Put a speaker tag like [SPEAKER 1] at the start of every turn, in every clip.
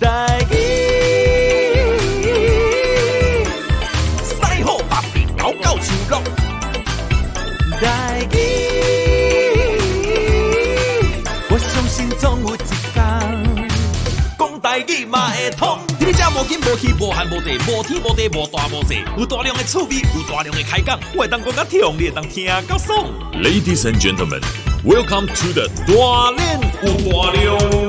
[SPEAKER 1] 台语，
[SPEAKER 2] 师好北平高高树落。
[SPEAKER 1] 台语，我相信总有一天，
[SPEAKER 2] 讲台语嘛会通。你这无紧无气无寒无热无天无地无大无小，有大量的趣味，有大量的开讲，我会当讲甲痛，你会当听甲爽。Ladies and gentlemen, welcome to the 大练有大量。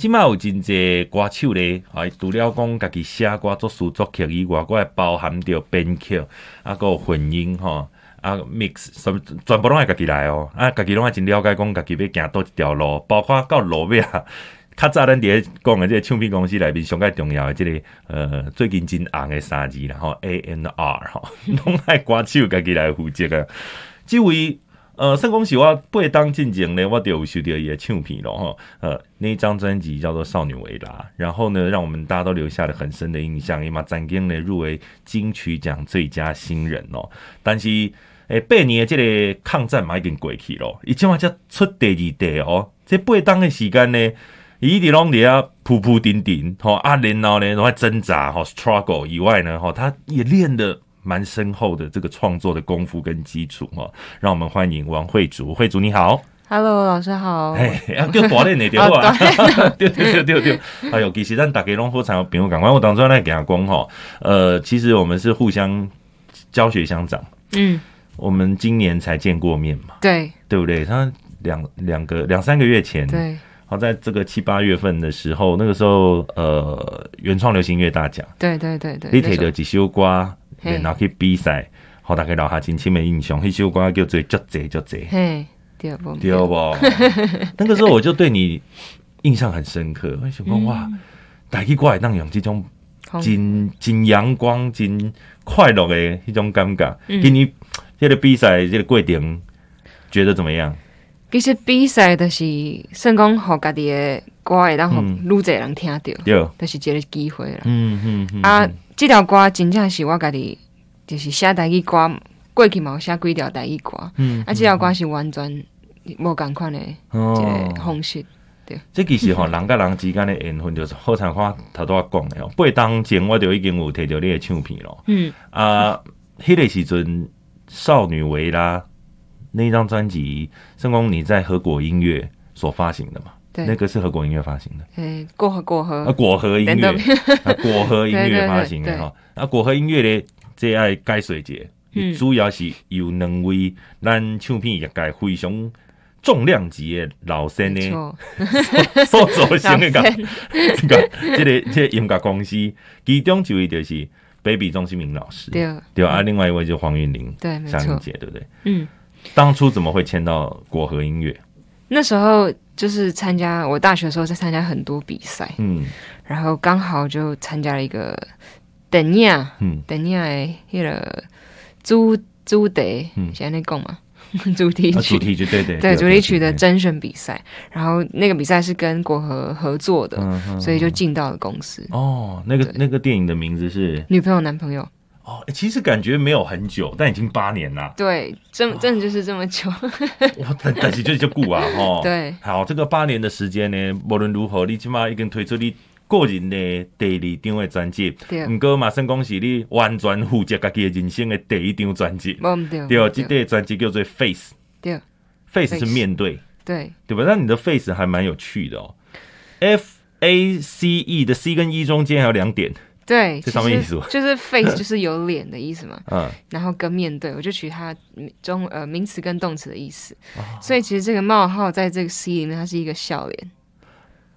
[SPEAKER 3] 今麦有真济歌手咧，除了讲家己写歌作词作曲以外，佫还包含着编曲，啊，有混音吼，啊，mix，什全部拢系家己来哦，啊，家己拢系真了解讲家己要行倒一条路，包括到路尾啊，较早咱伫咧讲嘅即个唱片公司内面上个重要嘅即个呃最近真红嘅三字啦，吼，A N R 吼，拢系歌手家己来负责啊，即位。呃，算讲是我八当进前呢，我就有收到伊个唱片咯哈。呃，那张专辑叫做《少女维拉》，然后呢，让我们大家都留下了很深的印象。伊嘛曾经呢入围金曲奖最佳新人哦。但是诶，八年的这个抗战嘛已经过去咯，伊今嘛才出第二代哦。这八当的时间呢，伊伫拢伫啊铺铺顶顶吼啊，然后呢，都还挣扎吼 struggle 以外呢，吼，他也练的。蛮深厚的这个创作的功夫跟基础哈，让我们欢迎王慧竹。慧竹你好
[SPEAKER 4] ，Hello 老师好。
[SPEAKER 3] 哎，要叫锻炼的对吧？对对对对对。哎呦，其实咱大家拢非常有朋友赶快，我当初来给他讲哈，呃，其实我们是互相教学相长。嗯，我们今年才见过面嘛？对，对不对？他两两个两三个月前，对，好，在这个七八月份的时候，那个时候呃，原创流行音乐大奖，对对对对，你提的几首歌。然后去比赛，互大家留下真深的印象。迄首歌叫做《足济足济》，嘿，对不？对不？那个时候我就对你印象很深刻。我想讲哇，大家过来当用这种真真阳光、真快乐的迄种感觉。给你这个比赛这个过程，觉得怎么样？
[SPEAKER 4] 其实比赛就是算讲好家己的歌会当互愈侪人听到，对，就是一个机会了。嗯嗯啊。这条歌真正是我家己，就是写台语歌，过去嘛有写几条台语歌，嗯，啊，这条歌是完全无共款的这个方式，对。
[SPEAKER 3] 这其实吼，人甲人之间的缘分，就是好像我头拄仔讲的哦。八当前我就已经有摕到你的唱片咯，嗯啊，迄个时阵少女维拉那张专辑，是讲你在和果音乐所发行的嘛？对，那个是和果音乐发行的。哎，
[SPEAKER 4] 果和果和。
[SPEAKER 3] 啊，果和音乐，果和音乐发行的 哈。啊，果和音乐咧，最爱解水节，主要是有两位咱唱片业界非常重量级的老生呢，所组成的 个，这个这个音乐公司，其中一位就是 Baby 钟新明老师，对。对啊，另外一位就是黄韵玲，对，没错，对不对？嗯，当初怎么会签到果和音乐？
[SPEAKER 4] 那时候就是参加我大学的时候在参加很多比赛，嗯，然后刚好就参加了一个电影，嗯，电影的那个朱朱德，嗯，现在在讲嘛，主题曲，主题曲，对对对，主题曲的甄选比赛，然后那个比赛是跟果和合作的，所以就进到了公司。哦，
[SPEAKER 3] 那个那个电影的名字是？
[SPEAKER 4] 女朋友男朋友。
[SPEAKER 3] 哦，其实感觉没有很久，但已经八年了。
[SPEAKER 4] 对，真真的就是这么久。
[SPEAKER 3] 哇，但但是就就顾啊，哈。对，好，这个八年的时间呢，无论如何，你起码已经推出你个人的第二张的专辑。对。唔过嘛，算讲是你完全负责家己人生的第一张专辑。对。对，这张专辑叫做 Face。对。Face 是面对。对。对吧？那你的 Face 还蛮有趣的哦。F A C E 的 C 跟 E 中间还有两点。
[SPEAKER 4] 对，
[SPEAKER 3] 这什么意思？
[SPEAKER 4] 就是 face 就是有脸的意思嘛。嗯，然后跟面对，我就取它中呃名词跟动词的意思。哦、所以其实这个冒号在这个 C 里面，它是一个笑脸。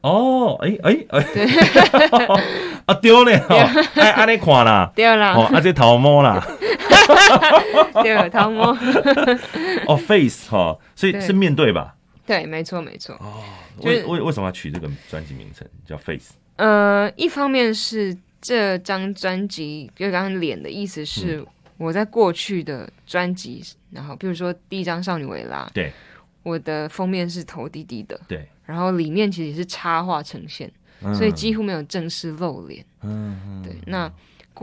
[SPEAKER 3] 哦，哎哎 哎，对啊丢了，哎安尼看啦，
[SPEAKER 4] 对啦，
[SPEAKER 3] 哦，啊这头毛啦，
[SPEAKER 4] 对头毛。
[SPEAKER 3] 哦，face 哈，所以是面对吧？
[SPEAKER 4] 对，没错没错。哦，
[SPEAKER 3] 为为为什么要取这个专辑名称叫 face？
[SPEAKER 4] 呃，一方面是。这张专辑就刚刚脸的意思是我在过去的专辑，嗯、然后比如说第一张《少女维拉》，对，我的封面是头低低的，对，然后里面其实是插画呈现，嗯、所以几乎没有正式露脸，嗯，对。那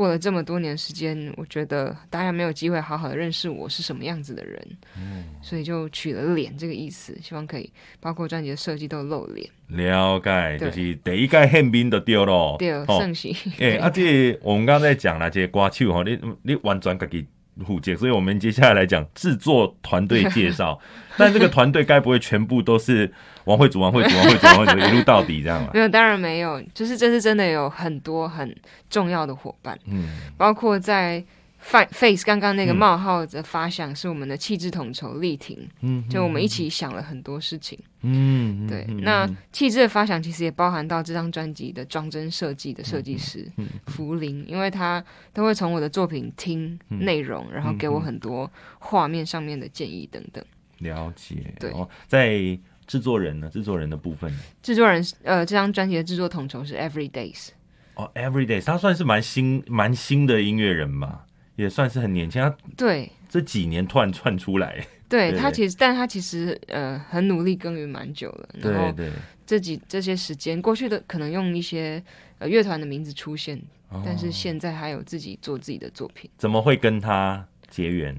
[SPEAKER 4] 过了这么多年时间，我觉得大家没有机会好好的认识我是什么样子的人，嗯，所以就取了“脸”这个意思，希望可以包括专辑的设计都露脸。
[SPEAKER 3] 了解，就是第一届宪兵都丢咯，
[SPEAKER 4] 对，盛行。
[SPEAKER 3] 哎，啊，这 我们刚刚在讲了这些歌手哈，你你完全自己负责，所以我们接下来来讲制作团队介绍。但这个团队该不会全部都是王慧祖、王慧祖、王慧祖、王慧祖一路到底这样吗？
[SPEAKER 4] 没有，当然没有。就是这次真的有很多很重要的伙伴，嗯，包括在 Face 刚刚那个冒号的发想是我们的气质统筹丽婷，嗯，就我们一起想了很多事情，嗯，对。那气质的发想其实也包含到这张专辑的装帧设计的设计师福林，因为他都会从我的作品听内容，然后给我很多画面上面的建议等等。
[SPEAKER 3] 了解，对，在制作人呢？制作人的部分，
[SPEAKER 4] 制作人呃，这张专辑的制作统筹是 Everydays。
[SPEAKER 3] 哦，Everydays，他算是蛮新、蛮新的音乐人吧，也算是很年轻。他
[SPEAKER 4] 对这
[SPEAKER 3] 几年突然窜出来，
[SPEAKER 4] 对，对他其实，但他其实呃很努力耕耘蛮久了。然后对对，这几这些时间过去的，可能用一些呃乐团的名字出现，哦，但是现在还有自己做自己的作品。
[SPEAKER 3] 怎么会跟他结缘？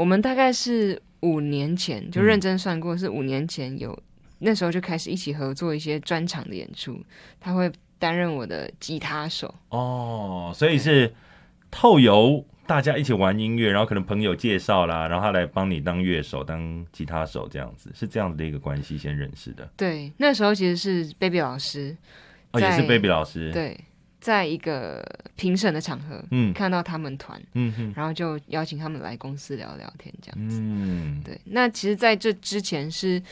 [SPEAKER 4] 我们大概是。五年前就认真算过，是五年前有、嗯、那时候就开始一起合作一些专场的演出，他会担任我的吉他手
[SPEAKER 3] 哦，所以是透由大家一起玩音乐，然后可能朋友介绍啦，然后他来帮你当乐手、当吉他手这样子，是这样子的一个关系先认识的。
[SPEAKER 4] 对，那时候其实是 Baby 老师，
[SPEAKER 3] 哦，也是 Baby 老师，
[SPEAKER 4] 对。在一个评审的场合，嗯，看到他们团，嗯哼，然后就邀请他们来公司聊聊天，这样子，嗯，对。那其实，在这之前是，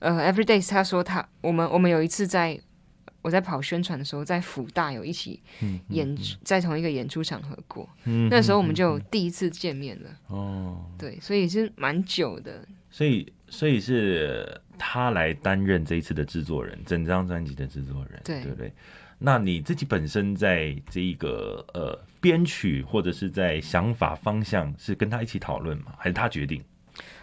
[SPEAKER 4] 呃，Everydays 他说他我们我们有一次在我在跑宣传的时候，在福大有一起演，嗯、在同一个演出场合过，嗯，那时候我们就第一次见面了，哦，对，所以是蛮久的，
[SPEAKER 3] 所以所以是他来担任这一次的制作人，整张专辑的制作人，对，对不对？那你自己本身在这一个呃编曲或者是在想法方向是跟他一起讨论吗？还是他决定？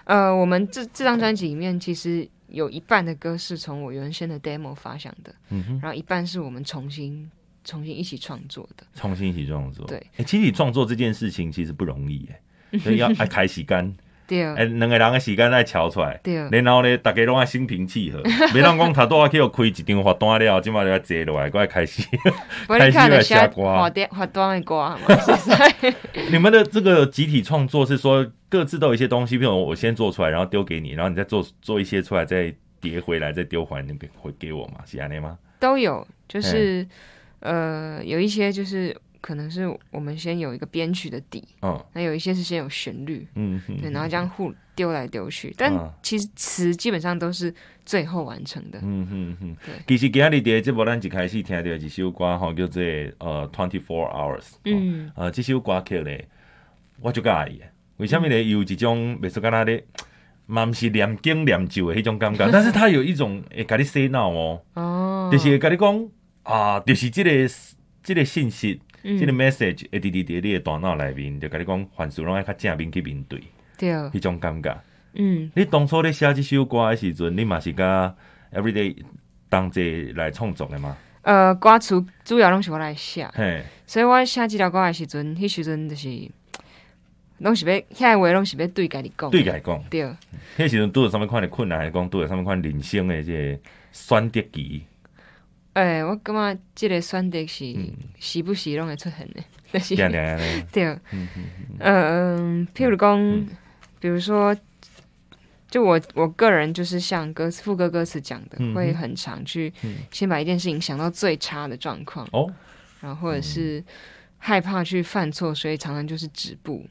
[SPEAKER 4] 呃，我们这这张专辑里面其实有一半的歌是从我原先的 demo 发想的，嗯哼，然后一半是我们重新重新一起创作的，
[SPEAKER 3] 重新一起创作。
[SPEAKER 4] 对，
[SPEAKER 3] 哎、欸，其实你创作这件事情其实不容易，哎，所以要爱开时间。
[SPEAKER 4] 对，哎，
[SPEAKER 3] 两个人的时间来敲出来，对，然后呢，大家拢爱心平气和，没人讲他多去开一张罚单了，今嘛就要坐落来，过来开始，开始来写歌，
[SPEAKER 4] 罚单罚单的歌。
[SPEAKER 3] 你们的这个集体创作是说各自都有一些东西，比如我先做出来，然后丢给你，然后你再做做一些出来，再叠回来，再丢回来，那个会给我吗？是安尼吗？
[SPEAKER 4] 都有，就是呃，有一些就是。可能是我们先有一个编曲的底，嗯，那有一些是先有旋律，嗯，对，然后这样互丢来丢去，但其实词基本上都是最后完成的，嗯嗯嗯，
[SPEAKER 3] 对。其实今日的节目咱一开始听到一首歌吼，叫做呃 Twenty Four Hours，嗯，呃，这首歌曲咧，我就介意，为什么呢？有一种袂说干那的，嘛不是念经念咒的迄种感觉，但是他有一种会甲你洗脑哦，哦，就是会甲你讲啊，就是这个这个信息。这个 message 会直直在你的大脑里面，就跟你讲，凡事拢爱较正面去面对，对，迄种感觉。嗯，你当初咧写这首歌的时阵，你嘛是甲 everyday 同齐来创作的吗？
[SPEAKER 4] 呃，歌词主要拢是我来写，嘿，所以我写这条歌的时阵，迄时阵就是拢是要，遐个话拢是要对家己讲，
[SPEAKER 3] 对家己讲，对。迄时阵拄着啥物款的困难，还是讲拄着啥物款人生的这个选择期。
[SPEAKER 4] 哎、欸，我感觉这个选择是时不时拢会出现的，但是 对，嗯嗯，譬如讲、嗯，比如说，就我我个人就是像歌词副歌歌词讲的、嗯，会很常去先把一件事情想到最差的状况哦，然后或者是害怕去犯错，所以常常就是止步。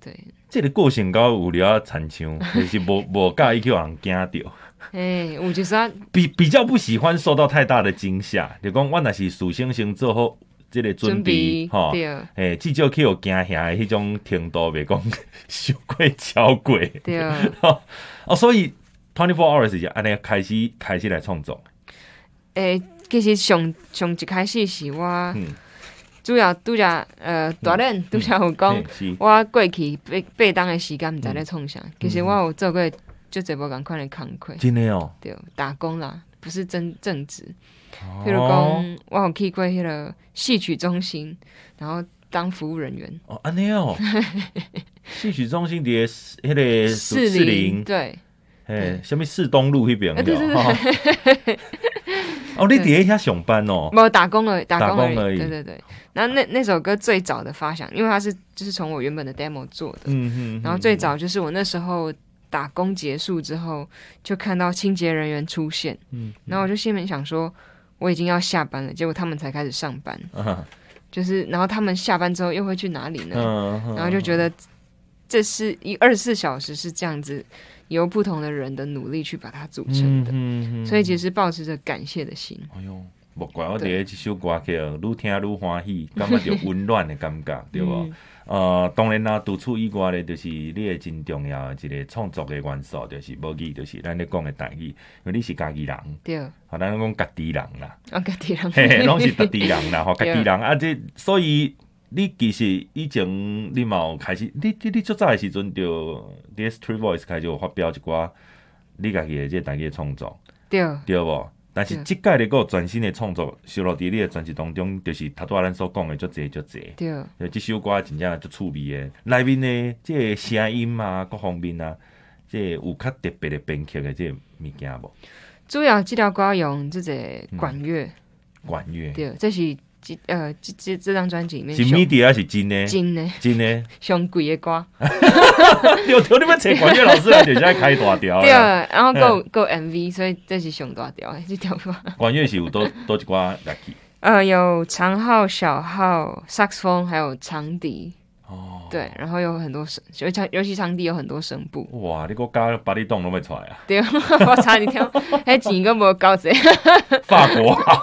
[SPEAKER 4] 对，
[SPEAKER 3] 这个个性高有聊残像，就是无 无介意去让人惊到。
[SPEAKER 4] 哎，我就是啊，
[SPEAKER 3] 比比较不喜欢受到太大的惊吓。就讲我那是属星星做好这个准备哈，哎，至少去有惊吓的迄种程度，别讲小鬼超鬼。对 啊，哦，所以 twenty four hours 就安尼开始开始来创作。
[SPEAKER 4] 诶，其实上上一开始是我，嗯、主要拄只呃大人拄只有讲，我过去八八当的时间毋知咧创啥，其实我有做过。就这波赶快来慷慨，
[SPEAKER 3] 真的哦，
[SPEAKER 4] 对，打工啦，不是真正职。譬如讲，我有去过迄个戏曲中心，然后当服务人员。
[SPEAKER 3] 哦，安尼哦，戏曲中心的迄个四零，
[SPEAKER 4] 对，
[SPEAKER 3] 哎，什么四东路那边的。哦，你底下上班哦？
[SPEAKER 4] 没有打工而已，打工而已。对对对。然后那那首歌最早的发想，因为它是就是从我原本的 demo 做的。嗯哼。然后最早就是我那时候打工结束之后，就看到清洁人员出现。嗯。然后我就心里面想说，我已经要下班了，结果他们才开始上班。就是，然后他们下班之后又会去哪里呢？然后就觉得这是一二十四小时是这样子。由不同的人的努力去把它组成的，嗯嗯嗯、所以其实抱持着感谢的心。哎呦，
[SPEAKER 3] 莫怪我第一首歌曲，愈听愈欢喜，感觉就温暖的感觉，对不？嗯、呃，当然啦，独处以外咧，就是你诶真重要的一个创作的元素，就是无语，就是咱咧讲的台语，因为你是家己人，
[SPEAKER 4] 对，
[SPEAKER 3] 好，咱讲家己人啦，
[SPEAKER 4] 啊，家己人，
[SPEAKER 3] 嘿嘿，拢是家己人啦，吼，家己人。啊，这所以。你其实以前你嘛有开始，你你你最早的时阵就 DS Three Voice 开始有发表一寡你家己的这台语创作，
[SPEAKER 4] 对。
[SPEAKER 3] 对无？但是即届的个全新的创作收录伫你的专辑当中，就是头拄仔咱所讲的足侪足侪，
[SPEAKER 4] 对，
[SPEAKER 3] 即首歌真正足趣味的，内面的即个声音啊，各方面啊，即个有较特别的编曲的即个物件无？
[SPEAKER 4] 主要即条歌用即个管乐，
[SPEAKER 3] 管乐，
[SPEAKER 4] 对，这是。呃，这这这张专辑里面
[SPEAKER 3] 是米迪还是真的？
[SPEAKER 4] 真的，
[SPEAKER 3] 真的，
[SPEAKER 4] 上贵的歌。
[SPEAKER 3] 有条你们找管乐老师来，就在开大条。
[SPEAKER 4] 对，然后够够 MV，所以这是上大条的这条歌。
[SPEAKER 3] 管乐是有多多一挂乐器？
[SPEAKER 4] 呃，有长号、小号、萨克斯风，还有长笛。哦，对，然后有很多声，尤其尤其场地有很多声部。
[SPEAKER 3] 哇，你个加把你洞都没出来啊？
[SPEAKER 4] 对，我差点跳，还钱个无够济。
[SPEAKER 3] 法国啊？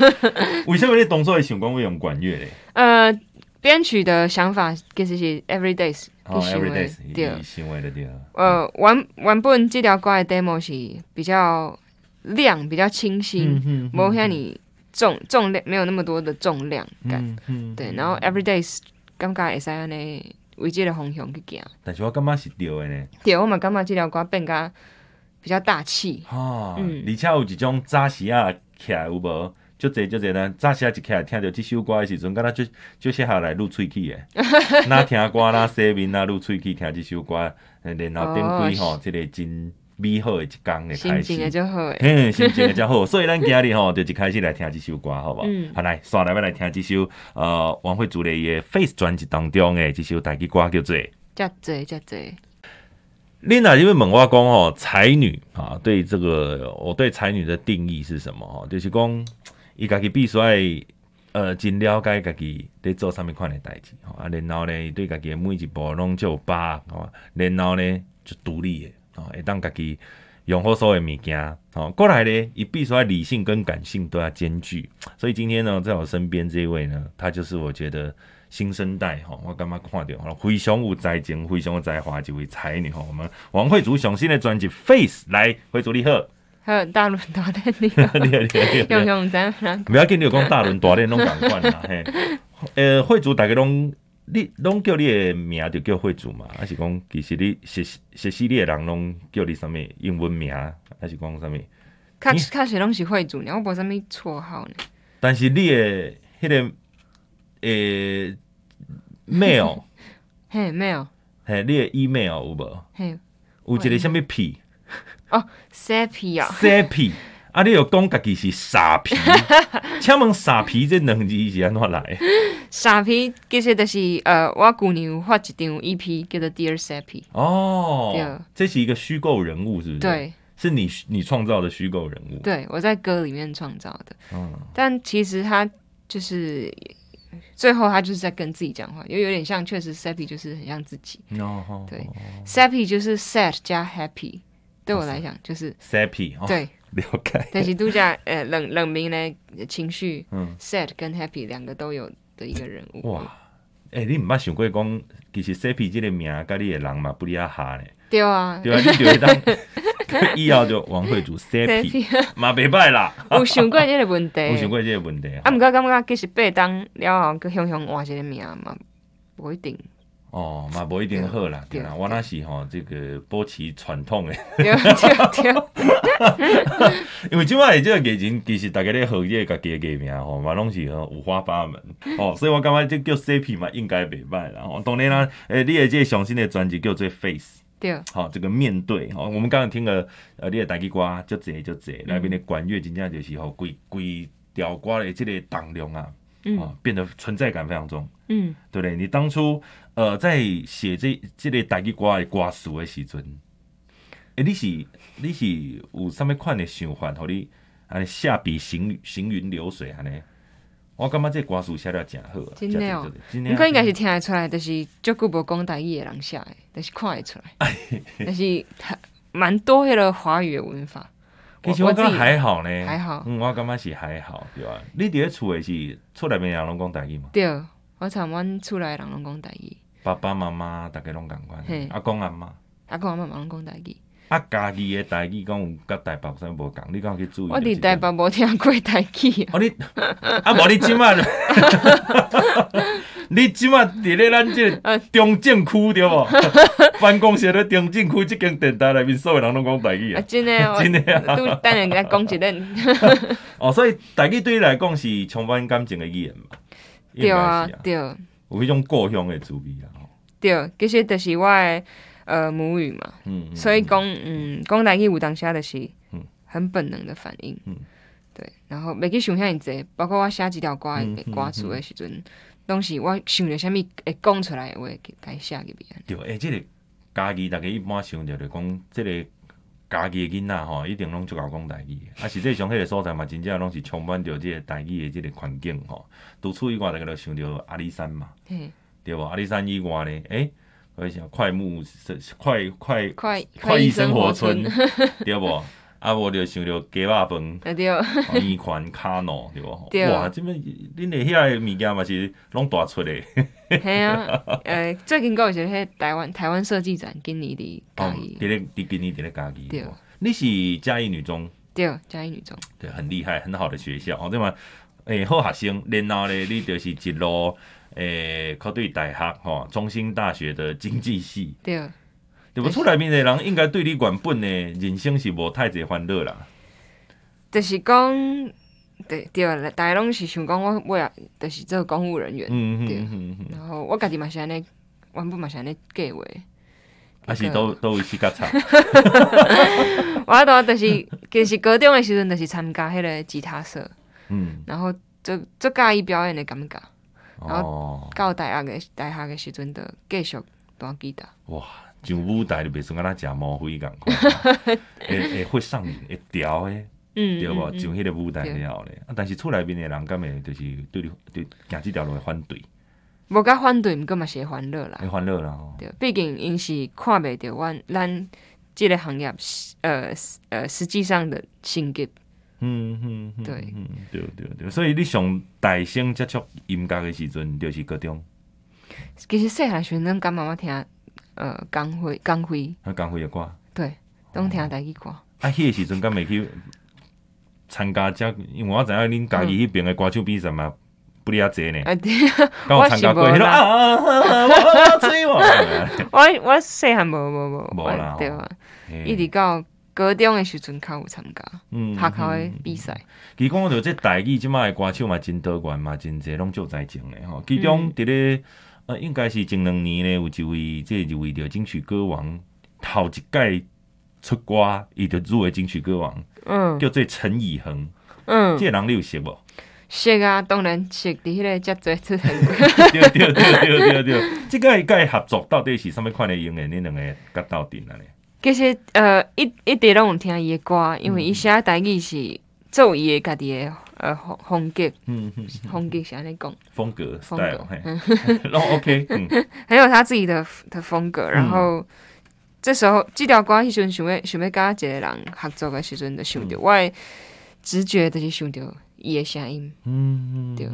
[SPEAKER 3] 为什么你动作会想讲会用管乐嘞？
[SPEAKER 4] 呃，编曲的想法其实是 Everydays，
[SPEAKER 3] 哦，Everydays，对，行为的对。
[SPEAKER 4] 呃，原原本这条歌的 demo 是比较亮，比较清新，没有像你重重量没有那么多的重量感。嗯，对，然后 Everydays。感觉会使安尼为即个方向去行，
[SPEAKER 3] 但是我感觉是对的呢。
[SPEAKER 4] 对，我嘛感觉即条歌变甲比较大气。
[SPEAKER 3] 哈，嗯，而且有一种早时啊起来有无？就这就这呢，早时啊一起来听到这首歌的时阵，敢若就就写下来录喙齿的。那听歌那洗面那录喙齿听这首歌，然后点开吼，这个真。美好的一天的开始，
[SPEAKER 4] 心情也就好，
[SPEAKER 3] 嘿，心情也就好。所以咱今日吼就一开始来听这首歌，好不好？嗯，好来，刷来要来听这首呃王慧竹的《Face》专辑当中的这首台语歌叫做《
[SPEAKER 4] 遮济遮济》。
[SPEAKER 3] 你那因为问我讲哦，才女啊，对这个我对才女的定义是什么？哦，就是讲伊家己必须爱呃真了解家己在做啥物款的代志，啊，然后呢对家己的每一步拢就有把握，然后呢就独立的。哦，会当家己用好所有物件，哦，过来呢，伊必须要理性跟感性都要兼具。所以今天呢，在我身边这一位呢，他就是我觉得新生代哈，我感觉看到非常有才情、非常有才华一位才女哈。我们王慧竹上新的专辑《Face》来，慧竹你好，
[SPEAKER 4] 还有大轮大练你好，你好你好，用用咱，
[SPEAKER 3] 不要紧，你有讲大轮大练拢共款啦嘿。呃，慧竹大家拢。你拢叫你的名就叫慧竹嘛？还是讲其实你学学习你的人拢叫你什么英文名？还是讲什么？
[SPEAKER 4] 较较实拢是慧竹，我无什物绰号呢。
[SPEAKER 3] 但是你的迄个诶 mail，
[SPEAKER 4] 嘿 mail，
[SPEAKER 3] 嘿你的 email 有无？嘿，有一个什物 p？
[SPEAKER 4] 哦，sappy 啊
[SPEAKER 3] ，sappy。啊！你又讲家己是傻皮，请问傻皮这两字是安怎来？
[SPEAKER 4] 傻皮其实就是呃，我旧年有发一张 EP 叫做 Dear Sappy。
[SPEAKER 3] 哦，对，这是一个虚构人物，是不是？
[SPEAKER 4] 对，
[SPEAKER 3] 是你你创造的虚构人物。
[SPEAKER 4] 对，我在歌里面创造的。嗯，但其实他就是最后他就是在跟自己讲话，又有点像，确实 Sappy 就是很像自己。哦，对，Sappy 就是 sad 加 happy，对我来讲就是
[SPEAKER 3] Sappy。对。了解，
[SPEAKER 4] 但是度假呃冷冷明呢情绪，嗯，sad 跟 happy 两个都有的一个人物。哇，
[SPEAKER 3] 哎、欸，你毋捌想过讲，其实 Sappy 这个名，甲你的人嘛不离啊下呢？
[SPEAKER 4] 对啊，
[SPEAKER 3] 对啊，你就会当 以后就王慧竹 Sappy 嘛袂歹啦。
[SPEAKER 4] 有想过这个问题？
[SPEAKER 3] 有想过这个问题？
[SPEAKER 4] 啊，毋过感觉其实八当了后，佮雄雄换一个名嘛，不一定。
[SPEAKER 3] 哦，嘛不一定好啦，对啦，我那是吼这个保持传统的，
[SPEAKER 4] 对。对对，
[SPEAKER 3] 因为即摆这个艺人其实大家咧学业家己个艺名吼，嘛拢是五花八门。哦，所以我感觉这叫 CP 嘛，应该袂歹啦。吼，当然啦，诶，你的这个上新的专辑叫做 Face，
[SPEAKER 4] 对，
[SPEAKER 3] 好，这个面对，哦，我们刚刚听了，呃，你的台语歌就这就这，那边的管乐真正就是吼，规规条歌的这个重量啊，哦，变得存在感非常重，嗯，对不对？你当初。呃，在写这这个台语歌的歌词的时阵，诶、欸，你是你是有啥物款的想法，互你安尼下笔行行云流水安尼？我感觉这歌词写得真好，
[SPEAKER 4] 真的哦。你可应该是听得出来，就是足久无讲台语的人写的，就是看得出来，但是蛮多迄个华语的文法。
[SPEAKER 3] 其实我觉得还好呢，
[SPEAKER 4] 还好。
[SPEAKER 3] 嗯，我感觉是还好，对吧？你伫咧厝诶是厝内面人拢讲台语嘛？
[SPEAKER 4] 对，我从阮厝内人拢讲台语。
[SPEAKER 3] 爸爸妈妈大家拢共款，阿公阿妈，
[SPEAKER 4] 阿公阿妈嘛拢讲台语。
[SPEAKER 3] 啊，家己诶台语讲有甲台北啥无共，你敢去注意？
[SPEAKER 4] 我伫台北无听过台语。
[SPEAKER 3] 哦，你啊无你即马，你即马伫咧咱即个 中正区对无？办公室咧中正区即间电台内面，所有人拢讲台语啊！
[SPEAKER 4] 真的，真的，都等人家讲一轮。
[SPEAKER 3] 哦，所以台语对你来讲是充满感情的语言嘛？
[SPEAKER 4] 对啊，对。
[SPEAKER 3] 有迄种故乡的滋味啊！
[SPEAKER 4] 对，其实就是我的呃母语嘛，嗯，所以讲嗯讲台语有当下就是很本能的反应，嗯，对，然后袂去想遐尔济，包括我写几条歌的歌词的时阵，拢是我想着啥物会讲出来的话，该写入去。
[SPEAKER 3] 对，诶、欸，这个家己大家一般想着就讲，这个家己的囡仔吼，一定拢足够讲台语，啊，实际上迄个所在嘛，真正拢是充满着即个台语的即个环境吼。独处以外，大家就想着阿里山嘛。对无？阿里山以外咧？诶、欸，我想快木生快快快快意生活村，对不？啊，无就想着鸡肉饭，对，圆环卡诺，对不？哇，即边恁的遐个物件嘛是拢大出的。
[SPEAKER 4] 系啊，呃，最近有一个台湾台湾设计展，今年伫嘉义，
[SPEAKER 3] 伫咧伫今年伫咧嘉义。对，你是嘉义女中？
[SPEAKER 4] 对，嘉义女中，
[SPEAKER 3] 对，很厉害，很好的学校哦，对嘛？诶、欸，好学生，然后咧，你就是一路。诶，考对大学吼，中兴大学的经济系，
[SPEAKER 4] 对，
[SPEAKER 3] 对不？厝内面的人应该对你原本的人生是无太侪欢乐啦。
[SPEAKER 4] 就是讲，对对，大家拢是想讲我未来就是做公务人员，嗯对嗯。然后我家己嘛是安尼，原本嘛是安尼计划。
[SPEAKER 3] 还是都都有去甲唱。
[SPEAKER 4] 我都就是，其实高中的时阵就是参加迄个吉他社，嗯，然后做做介意表演的感觉。然后到大学的大学的时阵，就继续弹吉他。
[SPEAKER 3] 哇，上舞台就袂算敢若食魔鬼咁快，会会会上瘾，会调诶，对无？上迄个舞台了咧。但是厝内面的人，敢会就是对你对行即条路会反对。
[SPEAKER 4] 无甲反对，毋过嘛是会欢乐啦。
[SPEAKER 3] 会欢乐啦。
[SPEAKER 4] 对，毕竟因是看袂着阮咱即个行业，呃呃，实际上的性格。嗯嗯，嗯，对，嗯
[SPEAKER 3] 对对对，所以你上大声接触音乐的时阵，就是高中。
[SPEAKER 4] 其实细汉时阵，感觉我听呃江辉江辉，
[SPEAKER 3] 啊江辉的歌，
[SPEAKER 4] 对，拢听台语歌。
[SPEAKER 3] 啊，迄个时阵敢袂去参加遮，因为我知影恁家己迄边的歌手比赛嘛，不哩啊济呢。啊对，我参加过。
[SPEAKER 4] 我 我细汉无无无无啦，对啊，一直到。高中的时阵，较有参加学校的比赛。
[SPEAKER 3] 其实讲到这台语，即马的歌手嘛真多元嘛，真侪拢就在前的吼。其中伫咧呃，应该是前两年呢，有一位即一位着金曲歌王，头一届出歌，伊就入围金曲歌王。嗯，叫做陈以恒。嗯，这个人你有识无？
[SPEAKER 4] 熟啊，当然熟。伫迄个遮济出现。
[SPEAKER 3] 对对对对对对，这个甲伊合作到底是啥物款的用的？恁两个甲斗阵安尼？
[SPEAKER 4] 其实呃一一直拢有听伊的歌，因为伊写台语是做伊的家己的呃风风格，嗯嗯，风格是安尼讲，
[SPEAKER 3] 风格风格，拢 OK，嗯，
[SPEAKER 4] 很有他自己的的风格。然后、嗯、这时候这条歌迄时阵想要想要跟一个人合作的时阵，就想着我的直觉就是想着。伊的声音，嗯，对，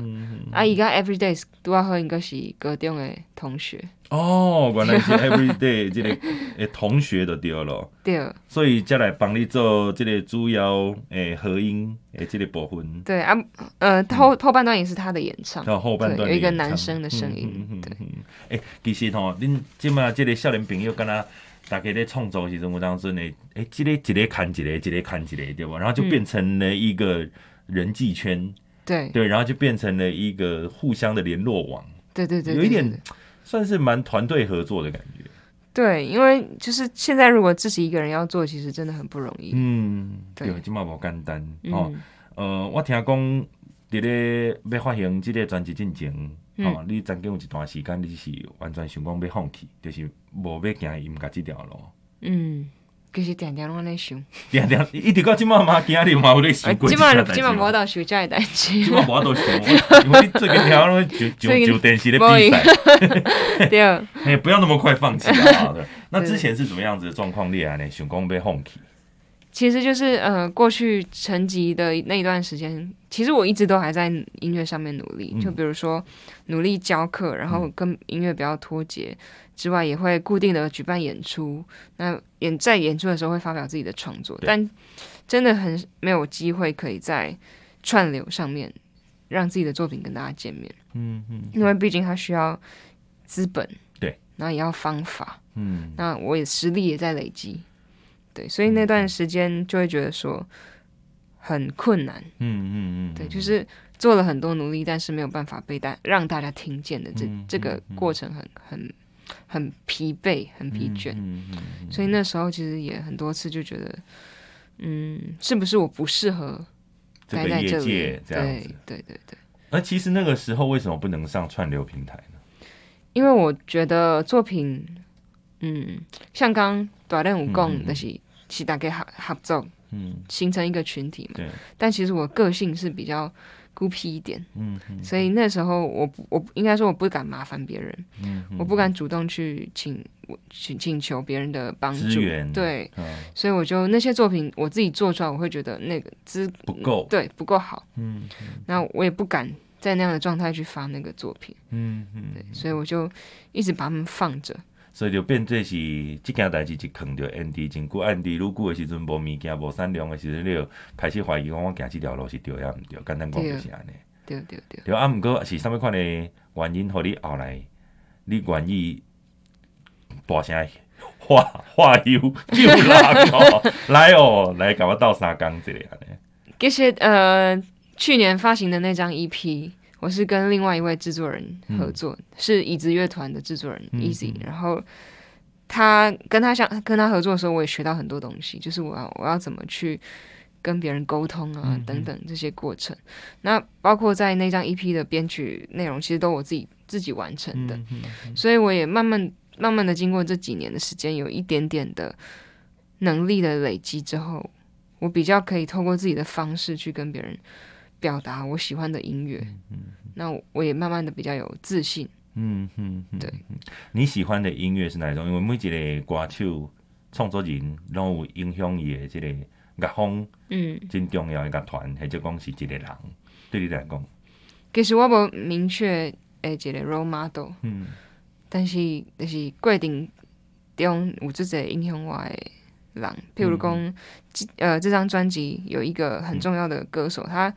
[SPEAKER 4] 啊，伊个 Everyday 拄啊好，应该是高中的同学。
[SPEAKER 3] 哦，原来是 Everyday 即个诶同学就对了，
[SPEAKER 4] 对，
[SPEAKER 3] 所以才来帮你做即个主要诶合音诶即个部分。
[SPEAKER 4] 对啊，呃，后后半段也是他的演唱，
[SPEAKER 3] 后半段
[SPEAKER 4] 有一个男生的声音，对。
[SPEAKER 3] 诶、欸，其实吼，恁即马即个少年朋友，敢若大家咧创作时阵，有当阵诶，哎，即个一个看一个，一个看一个，对吧？然后就变成了一个人际圈，嗯、
[SPEAKER 4] 对
[SPEAKER 3] 对，然后就变成了一个互相的联络网，
[SPEAKER 4] 对对对，
[SPEAKER 3] 有一点算是蛮团队合作的感觉。
[SPEAKER 4] 对，因为就是现在，如果自己一个人要做，其实真的很不容易。
[SPEAKER 3] 嗯，对，即马无简单。哦，呃，我听讲，伫咧要发行这个专辑进前，哦，你曾经有一段时间，你是完全想讲要放弃，就是无要行音乐这条路。
[SPEAKER 4] 嗯，其实定定拢咧想，
[SPEAKER 3] 定定一直到即满嘛，今日嘛有咧想过。
[SPEAKER 4] 即满即满无到休假的代志。
[SPEAKER 3] 即满无到想，因为最近听拢 就就就电视咧比赛。
[SPEAKER 4] 对，
[SPEAKER 3] 哎，不要那么快放弃啊！那之前是怎么样子的状况？你安尼？想讲被放弃。
[SPEAKER 4] 其实就是呃，过去沉寂的那一段时间，其实我一直都还在音乐上面努力。嗯、就比如说努力教课，然后跟音乐比较脱节之外，也会固定的举办演出。那演在演出的时候会发表自己的创作，但真的很没有机会可以在串流上面让自己的作品跟大家见面。嗯嗯，嗯因为毕竟它需要资本，
[SPEAKER 3] 对，
[SPEAKER 4] 然后也要方法，嗯，那我也实力也在累积。对，所以那段时间就会觉得说很困难，嗯嗯嗯，对，就是做了很多努力，但是没有办法被大让大家听见的这、嗯、这个过程很很很疲惫，很疲倦，所以那时候其实也很多次就觉得，嗯，是不是我不适合待在这里？这对对对对。
[SPEAKER 3] 而其实那个时候为什么不能上串流平台呢？
[SPEAKER 4] 因为我觉得作品，嗯，像刚短练有讲的是。嗯是大家合合作，嗯，形成一个群体嘛。对。但其实我个性是比较孤僻一点，嗯，所以那时候我我应该说我不敢麻烦别人，嗯，我不敢主动去请请请求别人的帮助，对，所以我就那些作品我自己做出来，我会觉得那个资
[SPEAKER 3] 不够，
[SPEAKER 4] 对，不够好，嗯，那我也不敢在那样的状态去发那个作品，嗯嗯，对，所以我就一直把它们放着。
[SPEAKER 3] 所以就变做是这件代志，就扛着 Andy 真久，Andy 愈久的时阵无物件无产量的时阵，你就开始怀疑讲我行即条路是对抑毋对，简单讲就是安尼。
[SPEAKER 4] 对对对。
[SPEAKER 3] 对啊，毋过是啥物款的原因，互你后来你愿意大声 话话又又来哦，来哦，来甲我斗三工这样的。
[SPEAKER 4] 其实呃，去年发行的那张 EP。我是跟另外一位制作人合作，嗯、是椅子乐团的制作人 Easy，、嗯、然后他跟他相跟他合作的时候，我也学到很多东西，就是我要我要怎么去跟别人沟通啊，嗯、等等这些过程。那包括在那张 EP 的编曲内容，其实都我自己自己完成的，所以我也慢慢慢慢的经过这几年的时间，有一点点的能力的累积之后，我比较可以透过自己的方式去跟别人。表达我喜欢的音乐，嗯嗯、那我也慢慢的比较有自信。嗯嗯，嗯对。
[SPEAKER 3] 你喜欢的音乐是哪一种？因为每一个歌手创作人拢有影响伊的这个乐风，嗯，真重要的乐团，或者讲是一个人，对你来讲。
[SPEAKER 4] 其实我无明确诶一个 role model，嗯，但是就是过程中有这个影响我的人，譬如讲，嗯、呃，这张专辑有一个很重要的歌手，嗯、他。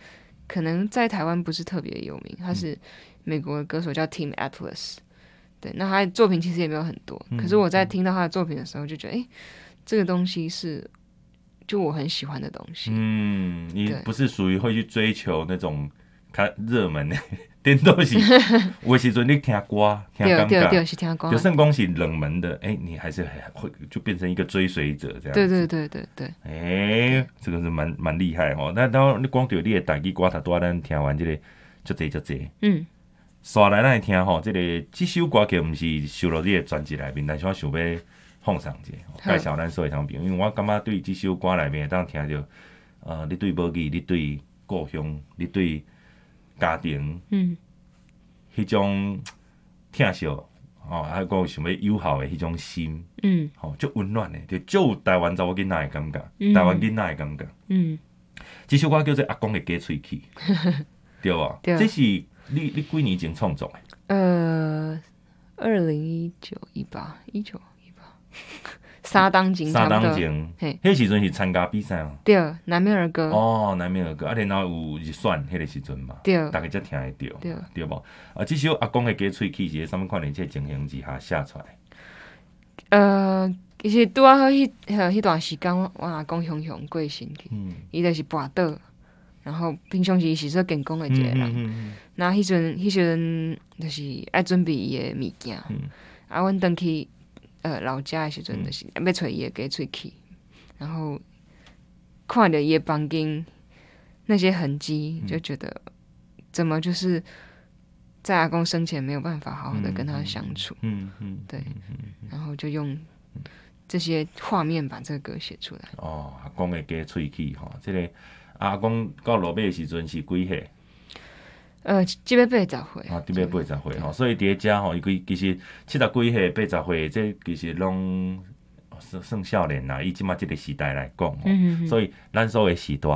[SPEAKER 4] 可能在台湾不是特别有名，他是美国的歌手叫 Tim Atlas，对，那他的作品其实也没有很多，嗯、可是我在听到他的作品的时候，就觉得，哎、欸，这个东西是就我很喜欢的东西。嗯，
[SPEAKER 3] 你不是属于会去追求那种他热门的。点都是，有时阵你听歌，听感觉，就算讲是冷门的，哎、欸，你还是会就变成一个追随者这样。
[SPEAKER 4] 对对对对对。哎、
[SPEAKER 3] 欸，这个是蛮蛮厉害哦。那当你光对你的台语歌，他多咱听完这个，就这就这。嗯。刷来来听吼，这个这首歌曲毋是收录你的专辑内面，但是我想要放上去介绍咱所有朋友，因为我感觉对这首歌内面，当听着，呃，你对母语，你对故乡，你对。家庭，嗯，迄种疼惜哦，还有讲想要友好的迄种心，嗯，好，就温暖的，就就台湾查某囡仔的感觉，台湾囡仔的感觉，嗯，这首歌叫做《阿公的假喙齿》，对吧？对，这是你你几年前创作的？
[SPEAKER 4] 呃，二零一九一八一九一八三当前，
[SPEAKER 3] 三当前，嘿，迄时阵是参加比赛哦。
[SPEAKER 4] 对，南面儿歌。
[SPEAKER 3] 哦，南面儿歌，啊，然后有日选，迄个时阵嘛。
[SPEAKER 4] 对。
[SPEAKER 3] 大家才听会到。
[SPEAKER 4] 对。
[SPEAKER 3] 对无？啊，这首阿公的假喙齿是啥物款的？这情形之下写出来。
[SPEAKER 4] 呃，其实拄啊好迄迄段时间，我阿公雄雄过身去，伊就是跋倒，然后平常时是做健康的一个人，嗯、那迄阵迄阵就是爱准备伊的物件，嗯、啊，阮登去呃老家的时阵，就是要找伊的假喙齿，然后看着伊的房间那些痕迹，就觉得怎么就是。在阿公生前没有办法好好的跟他相处，嗯嗯，嗯对，然后就用这些画面把这个歌写出来。
[SPEAKER 3] 哦，阿公的假喙齿哈，这个阿公到落尾的时阵是几岁？
[SPEAKER 4] 呃，这边八十岁
[SPEAKER 3] 啊，这边八十岁吼，所以叠加吼，伊规其实七十几岁八十岁，这其实拢算算少年啦。伊即嘛即个时代来讲，吼嗯，所以咱所谓时代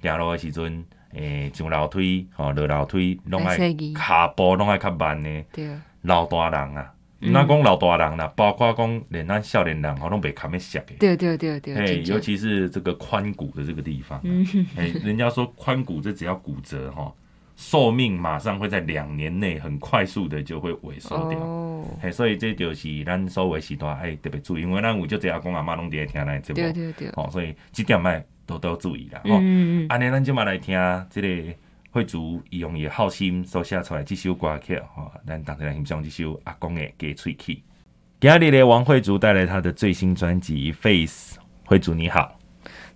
[SPEAKER 3] 行路的时阵。诶、欸，上楼梯，吼、喔，落楼梯，拢爱骹步拢爱较慢的。对，老大人啊，那讲、嗯、老大人啦，包括讲连咱少年人，吼，拢袂堪咩摔的。
[SPEAKER 4] 对对对对。
[SPEAKER 3] 诶，尤其是这个髋骨的这个地方，诶、欸，人家说髋骨这只要骨折，哈，寿命马上会在两年内很快速的就会萎缩掉。哦。诶，所以这就是咱所谓时代爱特别注意，因为咱有就这样讲阿妈拢伫听咱节目。对对对。哦，所以这点卖。都都注意啦，吼、嗯！安尼，咱今嘛来听这个惠竹伊用伊好心所写出来这首歌曲，吼！咱大家来欣赏这首阿公的假喙齿。今日咧，王惠竹带来他的最新专辑《Face》。惠竹你好，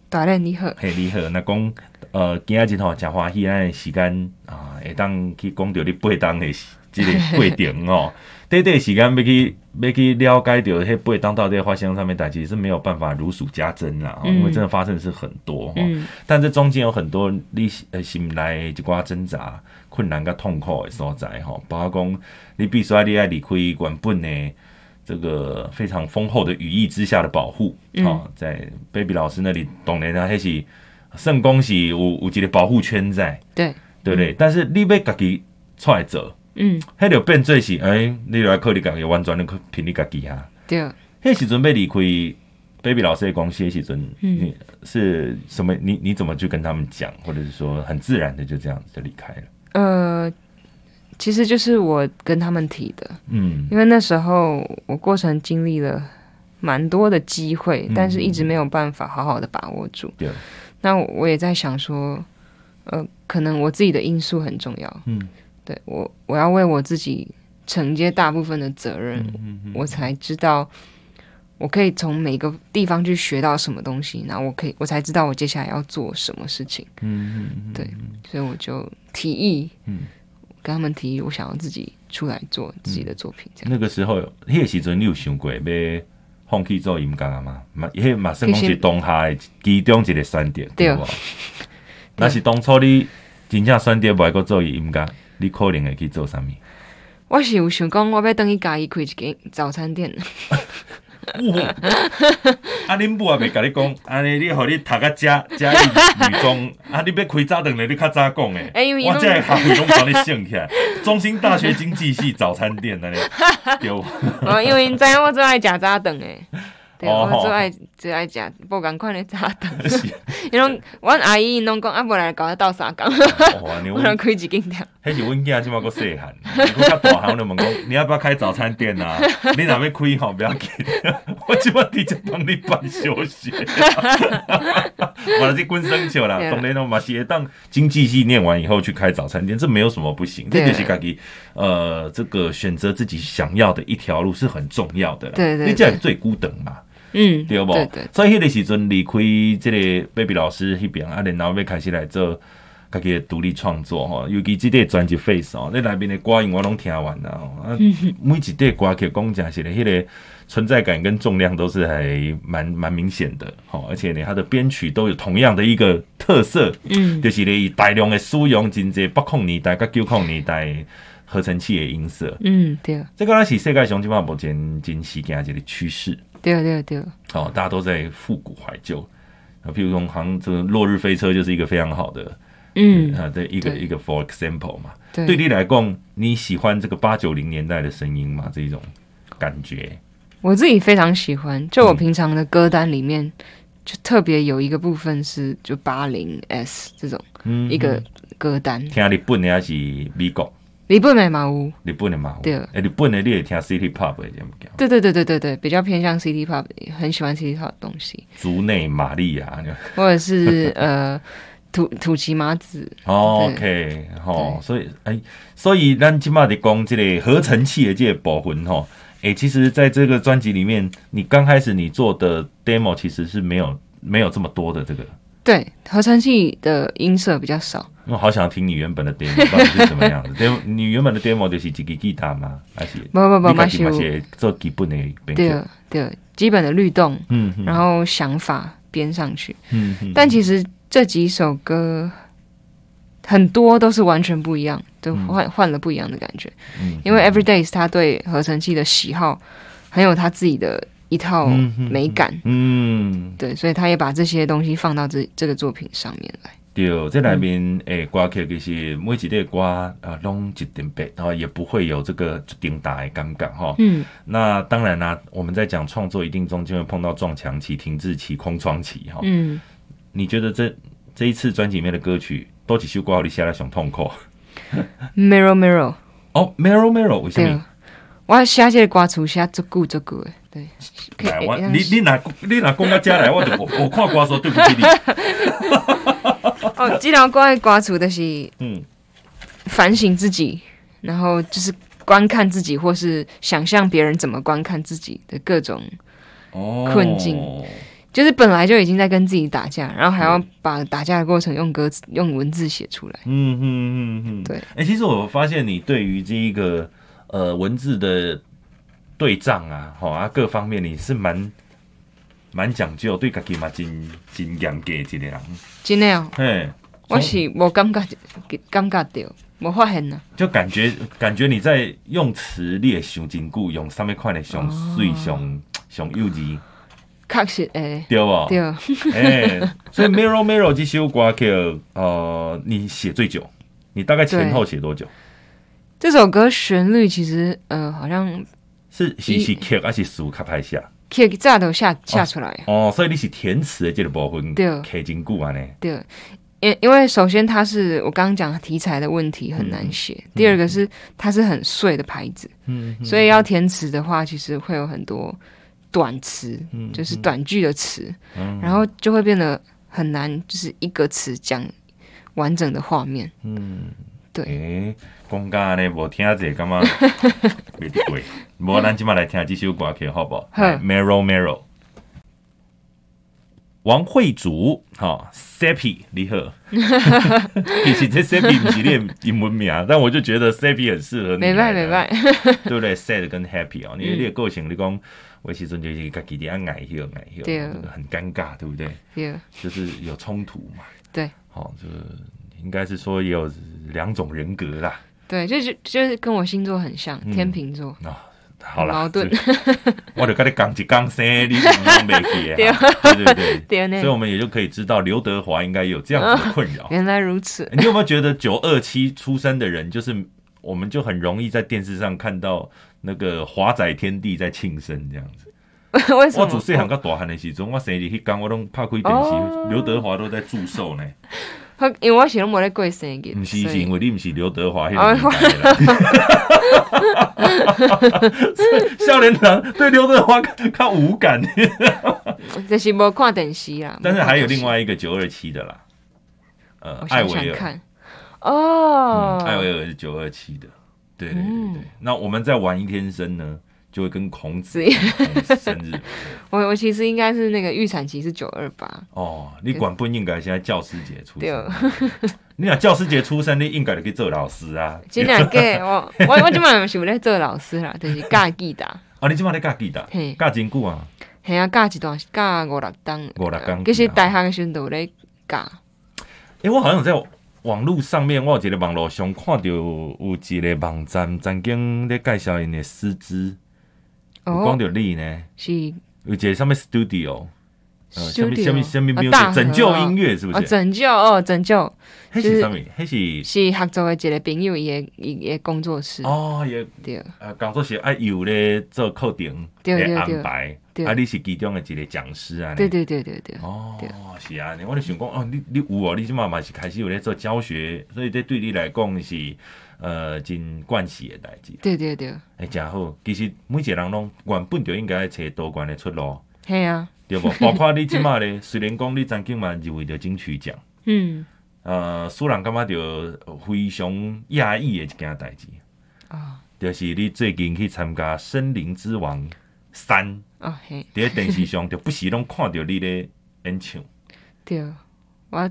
[SPEAKER 4] 大人你好，
[SPEAKER 3] 嘿你好。那讲呃，今日真吼真欢喜，咱时间啊，会当去讲到你八当的这个过程哦。短短时间要去要去了解到，迄八当到底发生上面代志是没有办法如数家珍啦，嗯、因为真的发生的是很多哈。嗯、但这中间有很多你呃心内一寡挣扎、困难跟痛苦的所在吼。包括讲你必须要你爱离开原本的这个非常丰厚的羽翼之下的保护，好、嗯，在 Baby 老师那里，当然啊，还是圣恭喜有有一个保护圈在，对对不对？嗯、但是你要家己出来走。嗯，迄就变做是，哎、欸，你来靠你家己完全的凭你家己啊。对，迄时阵要离开 Baby 老师的公司的时阵，嗯，是什么？你你怎么去跟他们讲，或者是说很自然的就这样子就离开了？呃，
[SPEAKER 4] 其实就是我跟他们提的，嗯，因为那时候我过程经历了蛮多的机会，但是一直没有办法好好的把握住。对、嗯，那我也在想说，呃，可能我自己的因素很重要，嗯。对我，我要为我自己承接大部分的责任，嗯嗯嗯、我才知道我可以从每个地方去学到什么东西，然后我可以，我才知道我接下来要做什么事情。嗯对，所以我就提议，嗯、跟他们提议，我想要自己出来做自己的作品。这样、嗯、那个时候，
[SPEAKER 3] 那个时阵你有想过要放弃做音乐嘛嘛迄嘛算讲是东海其中一个选择，对无？若 是当初你真正选择不爱做音乐。你可能会去做啥物？
[SPEAKER 4] 我是有想讲，我要等于家己开一间早餐店。
[SPEAKER 3] 啊，恁母也袂甲你讲，安尼你互你读个遮遮 女中，啊，你要开早顿咧，你较早讲诶。欸、我这下学费拢帮你省起来。中兴大学经济系早餐店安尼，对。
[SPEAKER 4] 哦，因为因知影我最爱食早顿诶。对，我最爱最爱食无共款的早顿。因为 阮阿姨拢讲啊，无来搞到三工，我能开一间店。
[SPEAKER 3] 迄是阮囝即马个细汉，我较大汉，我问讲，你要不要开早餐店啊？你若要开吼，不要紧，我即马直接帮你办休息。我是滚生笑啦，当然咯嘛是会当经济系念完以后去开早餐店，这没有什么不行。这就是家己呃，这个选择自己想要的一条路是很重要的啦。对对，你这样最孤等嘛。嗯，对不？对对，所以迄个时阵离开这个 Baby 老师那边啊，然后要开始来做家己的独立创作哈。尤其这个专辑 Face 哦，那里面的歌音我拢听完了啊。每一段歌曲讲讲起来，迄个存在感跟重量都是还蛮蛮明显的哈。而且呢，它的编曲都有同样的一个特色，嗯，就是呢以大量的使用真济八控年代甲九控年代合成器的音色，嗯，对。这个是世界上基本上目前真实行这个趋势。
[SPEAKER 4] 对对对，
[SPEAKER 3] 哦，大家都在复古怀旧啊，譬如说，好像这个《落日飞车》就是一个非常好的，嗯啊的一个一个 for example 嘛。对，对你来讲，你喜欢这个八九零年代的声音吗？这一种感觉？
[SPEAKER 4] 我自己非常喜欢，就我平常的歌单里面，嗯、就特别有一个部分是就八零 S 这种一个歌单。
[SPEAKER 3] 听日本的还是美国？
[SPEAKER 4] 日本的嘛有，
[SPEAKER 3] 日本的嘛有。
[SPEAKER 4] 对，
[SPEAKER 3] 哎，日本的你也听 City Pop 的这样
[SPEAKER 4] 对对对对对对，比较偏向 City Pop，很喜欢 City Pop 的东西。
[SPEAKER 3] 竹内玛利亚，
[SPEAKER 4] 或者是 呃土土岐麻子。
[SPEAKER 3] 哦、OK，好，所以哎，所以咱今嘛的讲这个合成器的这个部分吼。哎、欸，其实，在这个专辑里面，你刚开始你做的 demo 其实是没有没有这么多的这个。
[SPEAKER 4] 对，合成器的音色比较少。
[SPEAKER 3] 我好想听你原本的 demo 到底是什么样子。demo 你原本的 demo 就是几个吉他吗？还是？
[SPEAKER 4] 不不不，那
[SPEAKER 3] 些做基本的。
[SPEAKER 4] 对对，基本的律动，嗯，然后想法编上去，嗯，但其实这几首歌。很多都是完全不一样，都换换了不一样的感觉。嗯，因为 Everydays 他对合成器的喜好很有他自己的一套美感。嗯，对，所以他也把这些东西放到这这个作品上面来。
[SPEAKER 3] 对，这里面诶，歌曲就是每一个歌啊，拢一点白，然后也不会有这个顶大的尴尬哈。嗯，那当然啦，我们在讲创作，一定中间会碰到撞墙期、停滞期、空窗期哈。嗯，你觉得这这一次专辑里面的歌曲？多几首歌你写来想痛苦。
[SPEAKER 4] Mirror Mirror，
[SPEAKER 3] 哦，Mirror Mirror，为什么？
[SPEAKER 4] 我写这个歌词写足久足久诶，对。
[SPEAKER 3] 我你你拿你哪讲到家来，我就我我看歌词对不起你。
[SPEAKER 4] 哦，这条歌的歌词的是嗯，反省自己，然后就是观看自己，或是想象别人怎么观看自己的各种困境。哦就是本来就已经在跟自己打架，然后还要把打架的过程用歌词、用文字写出来。嗯嗯嗯嗯，对。
[SPEAKER 3] 哎、欸，其实我发现你对于这一个呃文字的对账啊，吼啊，各方面你是蛮蛮讲究，对家己嘛，真真严格一个人。
[SPEAKER 4] 真的哦。嘿，我是无感觉感觉到，无发现啊，
[SPEAKER 3] 就感觉感觉你在用词你也想真久，用上面看的上水上上幼稚。
[SPEAKER 4] 确实诶，
[SPEAKER 3] 对吧？
[SPEAKER 4] 对，
[SPEAKER 3] 哎，所以 Mirror Mirror 这首歌曲，呃，你写最久，你大概前后写多久？
[SPEAKER 4] 这首歌旋律其实，呃，好像
[SPEAKER 3] 是是是 K 还是数卡拍下
[SPEAKER 4] ？K 炸都下下出来
[SPEAKER 3] 哦，所以你是填词的这个部分，对真久啊呢？
[SPEAKER 4] 对，因因为首先它是我刚刚讲题材的问题很难写，第二个是它是很碎的牌子，嗯，所以要填词的话，其实会有很多。短词，嗯就是短句的词，嗯、然后就会变得很难，就是一个词讲完整的画面。嗯，对。
[SPEAKER 3] 公家呢，我听下这干嘛？没得鬼。我咱今晚来听这首歌曲，好不好？Mirror Mirror。王慧竹，哈，Sappy，你好。其实这 Sappy 不是练英文名，但我就觉得 Sappy 很适合你。
[SPEAKER 4] 没办没办，
[SPEAKER 3] 对不对？Sad 跟 Happy 哦，你你的个性，你讲。我其实就是自己点爱笑爱笑，很尴尬，对不对？对，就是有冲突嘛。对，好，就是应该是说也有两种人格啦。
[SPEAKER 4] 对，就是就是跟我星座很像，天秤座。啊，好了，矛盾。
[SPEAKER 3] 我就跟你讲一讲先，你没记？对对对，所以我们也就可以知道刘德华应该有这样子的困扰。
[SPEAKER 4] 原来如此。
[SPEAKER 3] 你有没有觉得九二七出生的人，就是我们就很容易在电视上看到？那个华仔天地在庆生这样子，
[SPEAKER 4] 为什么？
[SPEAKER 3] 我主细汉个大汉的时阵，我生日去讲，我都拍开电视，刘德华都在祝寿呢。
[SPEAKER 4] 因为我是拢无咧过生日，
[SPEAKER 3] 毋是是因为你毋是刘德华，少年堂对刘德华 较无感，
[SPEAKER 4] 就是无看电视啦。
[SPEAKER 3] 但是还有另外一个九二七的啦，呃，艾薇儿，
[SPEAKER 4] 哦，
[SPEAKER 3] 艾薇儿是九二七的。对对对对，那我们在玩一天生呢，就会跟孔子生日。
[SPEAKER 4] 我我其实应该是那个预产期是九二八。
[SPEAKER 3] 哦，你管不应该现在教师节出生？你讲教师节出生，你应该就去做老师啊。
[SPEAKER 4] 真两个，我我我今晚是不在做老师啦，就是教记的。
[SPEAKER 3] 哦，你今晚在教记的？教真久啊？
[SPEAKER 4] 系啊，教一段教五六档，
[SPEAKER 3] 五六档。
[SPEAKER 4] 其实大学的时候都在教。
[SPEAKER 3] 哎，我好像在。网络上面，我有一个网络上看到有一个网站，曾经在介绍因的师资。讲着你呢，
[SPEAKER 4] 是。
[SPEAKER 3] 有一个什么 studio，什么什么什么 music 拯救音乐是不是？
[SPEAKER 4] 拯救哦，拯救。
[SPEAKER 3] 那是什么？那是
[SPEAKER 4] 是合作的一个朋友，伊伊个工作室。
[SPEAKER 3] 哦，也对。呃，工作室啊有咧做课程的安排。啊，你是其中的一个讲师啊？
[SPEAKER 4] 对对对对对。
[SPEAKER 3] 哦，是啊，我咧想讲哦，你你有哦，你即嘛嘛是开始有咧做教学，所以这对你来讲是呃真关系的代志。
[SPEAKER 4] 对对对。
[SPEAKER 3] 哎，真好。其实每一个人拢原本就应该找多元的出路。
[SPEAKER 4] 系啊。
[SPEAKER 3] 对不？包括你即马咧，虽然讲你曾经嘛入围着金曲奖，嗯，呃，使人感觉着非常压抑的一件代志啊，就是你最近去参加《森林之王三》啊，嘿，伫电视上就不时拢看到你咧演唱。
[SPEAKER 4] 对，我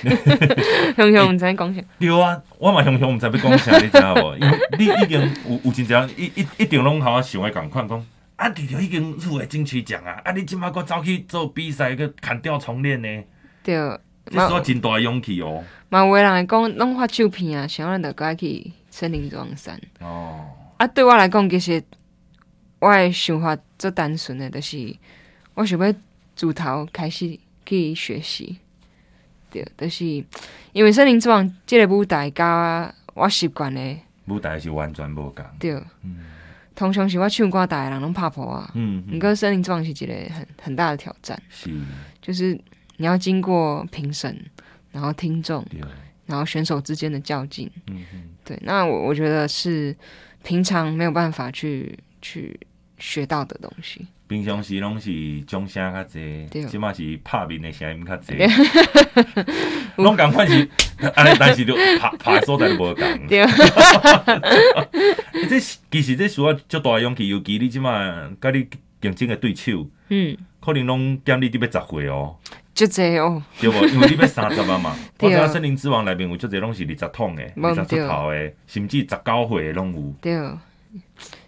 [SPEAKER 4] 熊熊毋知讲啥。
[SPEAKER 3] 对啊，我嘛熊熊毋知要讲啥，你知影无？因为你已经有有真正一一一定拢互我想爱共款讲。啊！你就已经入围金曲奖啊！啊！你即马搁走去做比赛，去砍掉重练呢？
[SPEAKER 4] 对，
[SPEAKER 3] 这是真大勇气哦。
[SPEAKER 4] 嘛有人讲，拢发照片啊，想要着家去森林之王山。哦。啊，对我来讲，其实我的想法最单纯的，就是我想要自头开始去学习。对，就是因为森林之王这个舞台，甲我习惯的
[SPEAKER 3] 舞台是完全无共。
[SPEAKER 4] 对。嗯。通常是我唱歌，大的人拢怕婆啊。嗯。你跟森林之王是一个很很大的挑战。是。就是你要经过评审，然后听众，然后选手之间的较劲。嗯嗯。对，那我我觉得是平常没有办法去去学到的东西。
[SPEAKER 3] 平常时拢是掌声较济，即码是拍面的声音较济。拢共款是，安尼但是就拍拍所在无共。对。这其实这需要足大勇气，尤其你即马甲你竞争的对手，嗯，可能拢减你得要十岁哦。
[SPEAKER 4] 就这哦。
[SPEAKER 3] 对无？因为你要三十啊嘛。我知森林之王内面有足侪拢是二十桶的，二十出头的，甚至十九岁的拢有。对。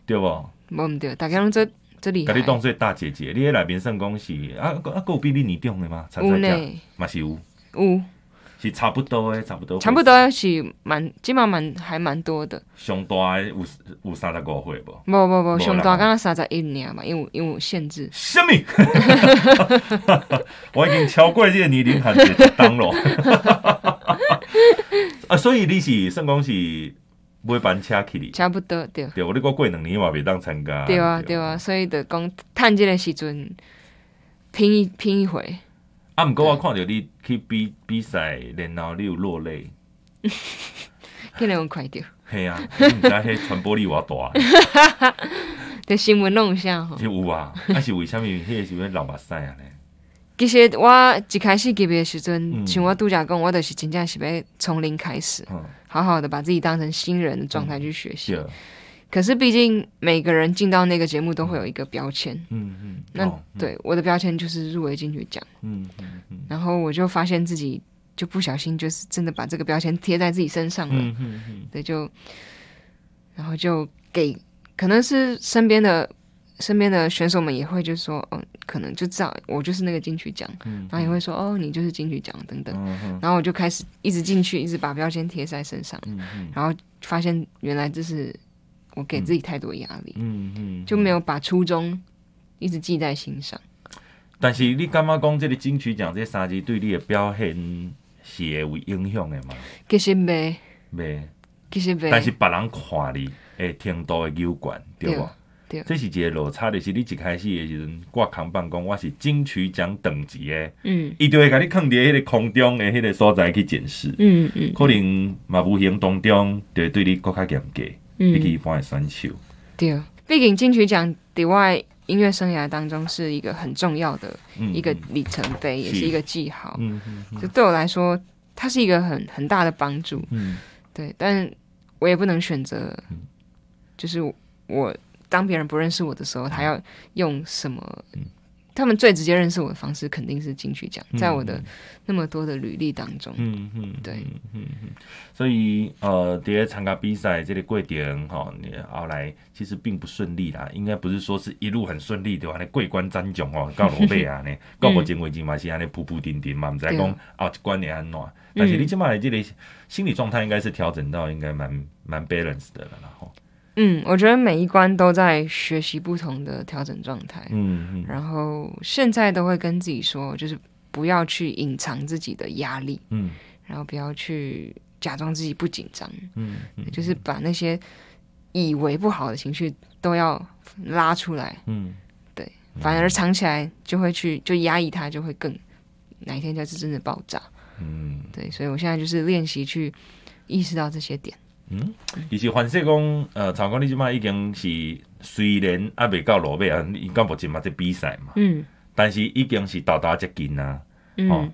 [SPEAKER 3] 对无？
[SPEAKER 4] 无毋对，大家拢做。这里，
[SPEAKER 3] 甲你当做大姐姐，你喺内面算讲是啊啊，够比你年长的吗？有呢，嘛是有，
[SPEAKER 4] 有
[SPEAKER 3] 是差不多诶，差不多，
[SPEAKER 4] 差不多是蛮，起码蛮还蛮多的。
[SPEAKER 3] 上大有有三十五岁不？
[SPEAKER 4] 不不不，上大刚刚三十一年嘛，因为因为有限制。
[SPEAKER 3] 什么？我已经超过这个年龄限制当了。啊，所以你是算讲是。买班车去哩，
[SPEAKER 4] 差不多对。
[SPEAKER 3] 对，我你过过两年嘛，袂当参加。
[SPEAKER 4] 对啊，对啊，所以就讲趁这个时阵拼一拼一回。
[SPEAKER 3] 啊，毋过我看着你去比比赛，然后你有落泪，
[SPEAKER 4] 可能有快着。
[SPEAKER 3] 系啊，毋知迄传播力偌
[SPEAKER 4] 大。在新闻弄下吼。
[SPEAKER 3] 有啊，啊是为虾物？迄个是要流目屎啊？呢？
[SPEAKER 4] 其实我一开始级别的时阵，嗯、像我度假工，我就是真正是要从零开始。嗯。好好的把自己当成新人的状态去学习，嗯、可是毕竟每个人进到那个节目都会有一个标签，嗯嗯，嗯。那、对我的标签就是入围金曲奖，嗯嗯嗯，然后我就发现自己就不小心就是真的把这个标签贴在自己身上了，嗯嗯嗯，对，就然后就给可能是身边的。身边的选手们也会就说，嗯，可能就知道我就是那个金曲奖，嗯、然后也会说，哦，你就是金曲奖等等，嗯、然后我就开始一直进去，一直把标签贴在身上，然后发现原来这是我给自己太多压力，嗯嗯，就没有把初衷一直记在心上。
[SPEAKER 3] 但是你感觉讲这个金曲奖这三支对你的表现是会有影响的吗？
[SPEAKER 4] 其实没，
[SPEAKER 3] 没，
[SPEAKER 4] 其实没。
[SPEAKER 3] 但是别人看你诶，程度的有关，对吧？对这是一个落差，就是你一开始的时阵挂扛棒讲我是金曲奖等级的，嗯，伊就会甲你放伫迄个空中的迄个所在去检视，嗯嗯，可能嘛无形当中就会对你更加严格，嗯，比起一般的选手。
[SPEAKER 4] 对，毕竟金曲奖在我音乐生涯当中是一个很重要的一个里程碑，嗯、也是一个记号，嗯嗯，嗯就对我来说，它是一个很很大的帮助，嗯，对，但我也不能选择，就是我。当别人不认识我的时候，他要用什么？嗯、他们最直接认识我的方式肯定是金曲奖，嗯、在我的那么多的履历当中，嗯嗯，对，嗯
[SPEAKER 3] 嗯，所以呃，在参加比赛这个过程哈，你后来其实并不顺利啦，应该不是说是一路很顺利的话，你过关斩将哦，到落尾啊呢，到目前为止嘛是安尼铺铺垫垫嘛，唔知讲啊一关会安怎，但是你起码这个心理状态应该是调整到应该蛮蛮 balance 的了，然后。
[SPEAKER 4] 嗯，我觉得每一关都在学习不同的调整状态。嗯嗯。然后现在都会跟自己说，就是不要去隐藏自己的压力。嗯。然后不要去假装自己不紧张。嗯。就是把那些以为不好的情绪都要拉出来。嗯。对，反而藏起来就会去就压抑它，就会更哪一天就是真的爆炸。嗯。对，所以我现在就是练习去意识到这些点。
[SPEAKER 3] 嗯，其实凡说讲，呃，曹光你即马已经是虽然还未到落尾啊，因讲目前嘛在比赛嘛，嗯，但是已经是到达接近啊，嗯、哦，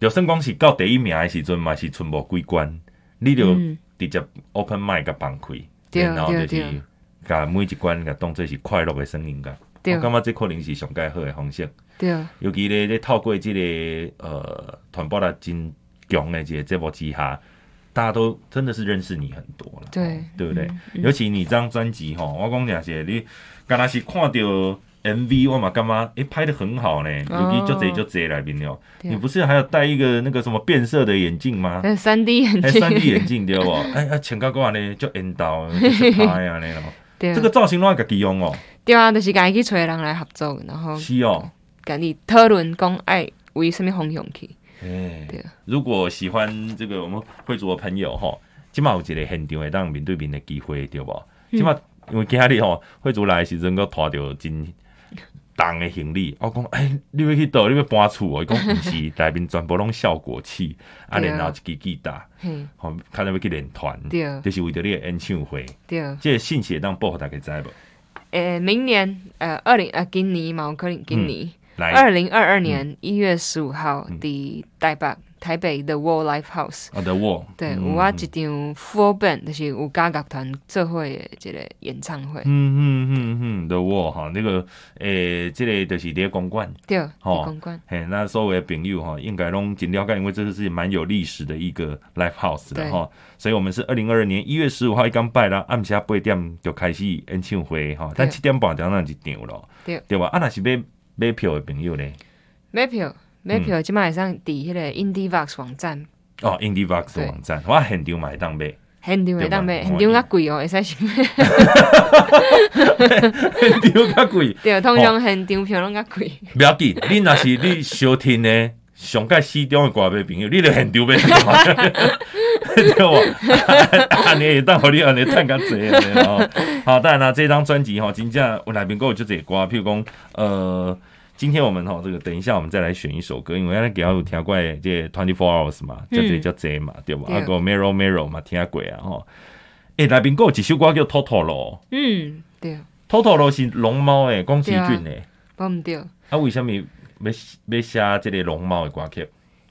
[SPEAKER 3] 就算讲是到第一名的时阵嘛，是剩无几关，你就直接 open mic 甲放开，嗯、然后就是甲每一关甲当做是快乐的声音噶，对。我感觉这可能是上介好的方式，对，尤其咧咧透过即个呃传播力真强的一个节目之下。大家都真的是认识你很多了，
[SPEAKER 4] 对
[SPEAKER 3] 对不对？嗯、尤其你这张专辑哈，我讲讲些，你刚才是看到 MV，我嘛干嘛？诶，拍的很好呢，尤其就这就这来宾了。你不是还要戴一个那个什么变色的眼镜吗？
[SPEAKER 4] 三 D 眼镜，
[SPEAKER 3] 三 D 眼镜对不？哎 哎，请高高呢，就引导就是拍呀那种。对，这个造型拢家己用哦。
[SPEAKER 4] 对啊，就是家己去找人来合作，然后
[SPEAKER 3] 是哦，
[SPEAKER 4] 跟你讨论讲爱为什么方向去。
[SPEAKER 3] 哎，对，如果喜欢这个我们会族的朋友哈，起码有一个现场会当面对面的机会，对不？起码因为今日吼会族来的时阵，个拖着真重的行李，我讲哎，你要去倒，你要搬厝哦？伊讲不是，来宾全部拢效果器，啊，然后一支吉他，好，看到要去练团，对，就是为着你的演唱会，对，这个信息当报给大家知不？
[SPEAKER 4] 诶，明年呃，二零呃，今年嘛，可能今年。二零二二年一月十五号，的台北台北 The Wall Live House。
[SPEAKER 3] 哦，The Wall。
[SPEAKER 4] 对，有我一场 Full Band，就是有加乐团做伙的这个演唱会。嗯
[SPEAKER 3] 嗯嗯嗯，The Wall 哈，那个诶，这个就是在公馆。
[SPEAKER 4] 对，在公馆。
[SPEAKER 3] 嘿，那所有的朋友哈，应该拢尽了解，因为这个是蛮有历史的一个 Live House 的哈。所以我们是二零二二年一月十五号一刚拜了，暗时八点就开始演唱会哈，但七点半就那就场了。对，对吧？啊，那是要。买票的朋友呢？
[SPEAKER 4] 买票，买票，今晚上抵迄个 IndieVox 网站。
[SPEAKER 3] 哦，IndieVox 网站，我现场买当买，
[SPEAKER 4] 现场买当买，现场较贵哦，会使想。
[SPEAKER 3] 现场较贵，
[SPEAKER 4] 对，通常现场票拢较贵。
[SPEAKER 3] 不要紧，你若是你收听呢，上届西中的歌迷朋友，你着现场买，对不？安尼会当互你安尼趁较济哦。好，当然啦，这张专辑哈，真正我内面够有就这歌，譬如讲，呃。今天我们吼这个等一下我们再来选一首歌，因为原来给阿有听过这 Twenty Four Hours 嘛，叫这叫这嘛，对吧？阿个 Mirror Mirror 嘛，听过啊吼。诶，那边还有一首歌叫 Totoro，
[SPEAKER 4] 嗯，对
[SPEAKER 3] ，Totoro 是龙猫诶，宫崎骏诶，
[SPEAKER 4] 我唔对。
[SPEAKER 3] 啊，为什么要要写这个龙猫的歌曲？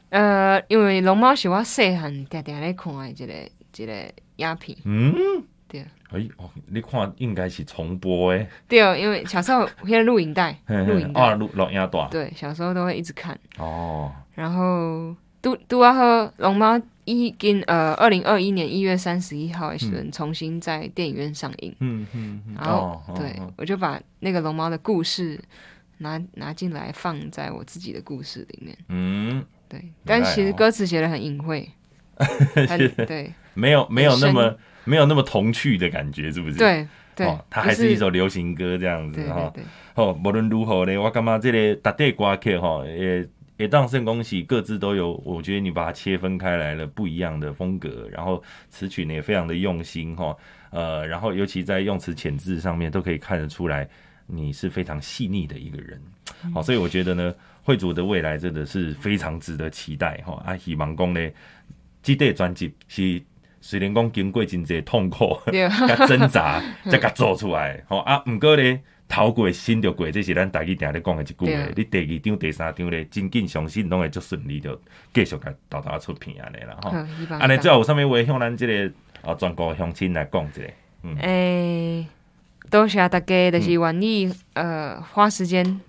[SPEAKER 4] 呃，因为龙猫是我细汉定定咧看的一个一个影片，嗯。对，
[SPEAKER 3] 哎哦，你看应该是重播诶。
[SPEAKER 4] 对，因为小时候现在录影带，录影带
[SPEAKER 3] 啊，录录影带。
[SPEAKER 4] 对，小时候都会一直看。哦。然后都都要和龙猫一跟呃，二零二一年一月三十一号的时候重新在电影院上映。嗯嗯。然后对，我就把那个龙猫的故事拿拿进来放在我自己的故事里面。嗯。对，但其实歌词写的很隐晦。对。
[SPEAKER 3] 没有没有那么。没有那么童趣的感觉，是不是？
[SPEAKER 4] 对对，
[SPEAKER 3] 哦，它还是一首流行歌这样子哈。哦，无论如何呢，我感觉这个大地歌曲哈，也也当声恭喜各自都有。我觉得你把它切分开来了，不一样的风格，然后词曲呢也非常的用心哈。呃，然后尤其在用词遣字上面都可以看得出来，你是非常细腻的一个人。好，所以我觉得呢，惠主的未来真的是非常值得期待哈。啊，希望讲呢，这张专辑是。虽然讲经过真济痛苦、甲 挣扎，才甲做出来。吼啊，毋过呢，头过心就过，这是咱家己定咧讲的一句话。你第二张、第三张咧，真紧相信拢会足顺利，就继续甲豆豆出片安尼啦。吼，安尼最后有啥物话向咱即个啊全国乡亲来讲一下？诶、嗯
[SPEAKER 4] 欸，多谢大家，就是愿意呃花时间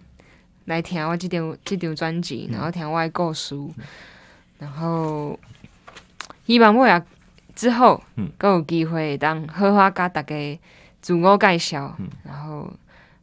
[SPEAKER 4] 来听我这张这张专辑，然后听我的故事，嗯、然后希望我也。之后，嗯，更有机会当好好甲大家自我介绍，嗯、然后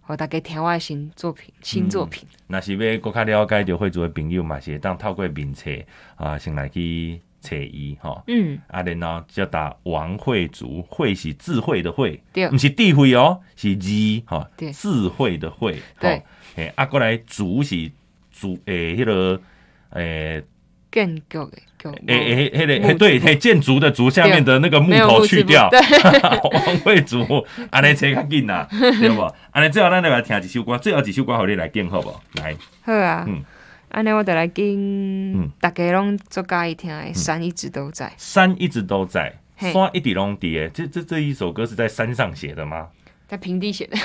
[SPEAKER 4] 和大家听我的新作品、新作品。
[SPEAKER 3] 若、嗯、是要更较了解着会做的朋友嘛，是会当透过名册啊，先来去找伊吼，嗯，啊，然后叫打王慧竹，慧是智慧的慧，对，不是智慧哦，是字吼，对，智慧的慧，对，诶，啊，过来竹是竹诶，迄个诶，
[SPEAKER 4] 建筑的建，诶
[SPEAKER 3] 诶，迄个诶，对，诶，建筑的竹下面的那个木头去掉，王慧竹，安尼找较紧啦，对不？安尼最后咱来听一首歌，最后一首歌，互你来敬好不？来，
[SPEAKER 4] 好啊，嗯。安尼我得来跟大家拢做介意听的，山一直都在，
[SPEAKER 3] 山一直都在，山一直拢在。这这这一首歌是在山上写的吗？
[SPEAKER 4] 在平地写的。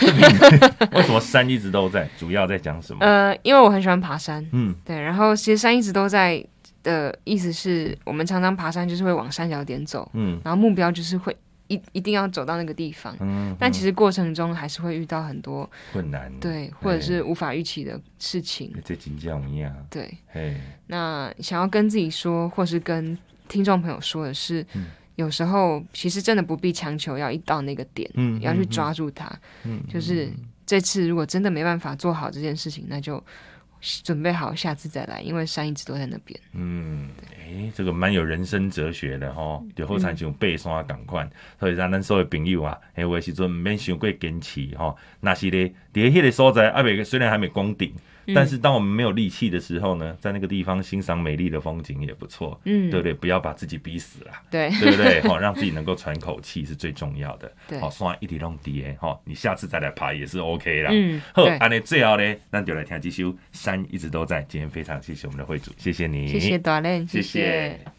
[SPEAKER 3] 为什么山一直都在？主要在讲什么？
[SPEAKER 4] 呃，因为我很喜欢爬山，嗯，对。然后其实山一直都在的意思是我们常常爬山就是会往山脚点走，嗯，然后目标就是会。一一定要走到那个地方，嗯，但其实过程中还是会遇到很多
[SPEAKER 3] 困难，
[SPEAKER 4] 对，或者是无法预期的事情。
[SPEAKER 3] 这真这
[SPEAKER 4] 样，对，那想要跟自己说，或是跟听众朋友说的是，嗯，有时候其实真的不必强求要一到那个点，嗯，要去抓住它，嗯，就是这次如果真的没办法做好这件事情，那就。准备好，下次再来，因为山一直都在那边。
[SPEAKER 3] 嗯，哎这个蛮有人生哲学的哈。就好像像爬山同款，所以咱咱所有朋友啊，诶，有时阵唔免想过坚持吼。那是咧，伫迄个所在，阿未虽然还没攻顶。但是当我们没有力气的时候呢，在那个地方欣赏美丽的风景也不错，嗯，对不对？不要把自己逼死了，
[SPEAKER 4] 对，
[SPEAKER 3] 对不对？好，让自己能够喘口气是最重要的。对，好，算一直拢在，好，你下次再来爬也是 OK 啦。嗯，好，安尼最后呢，那就来听这首《山一直都在》。今天非常谢谢我们的会主，谢谢你，
[SPEAKER 4] 谢谢大林。谢谢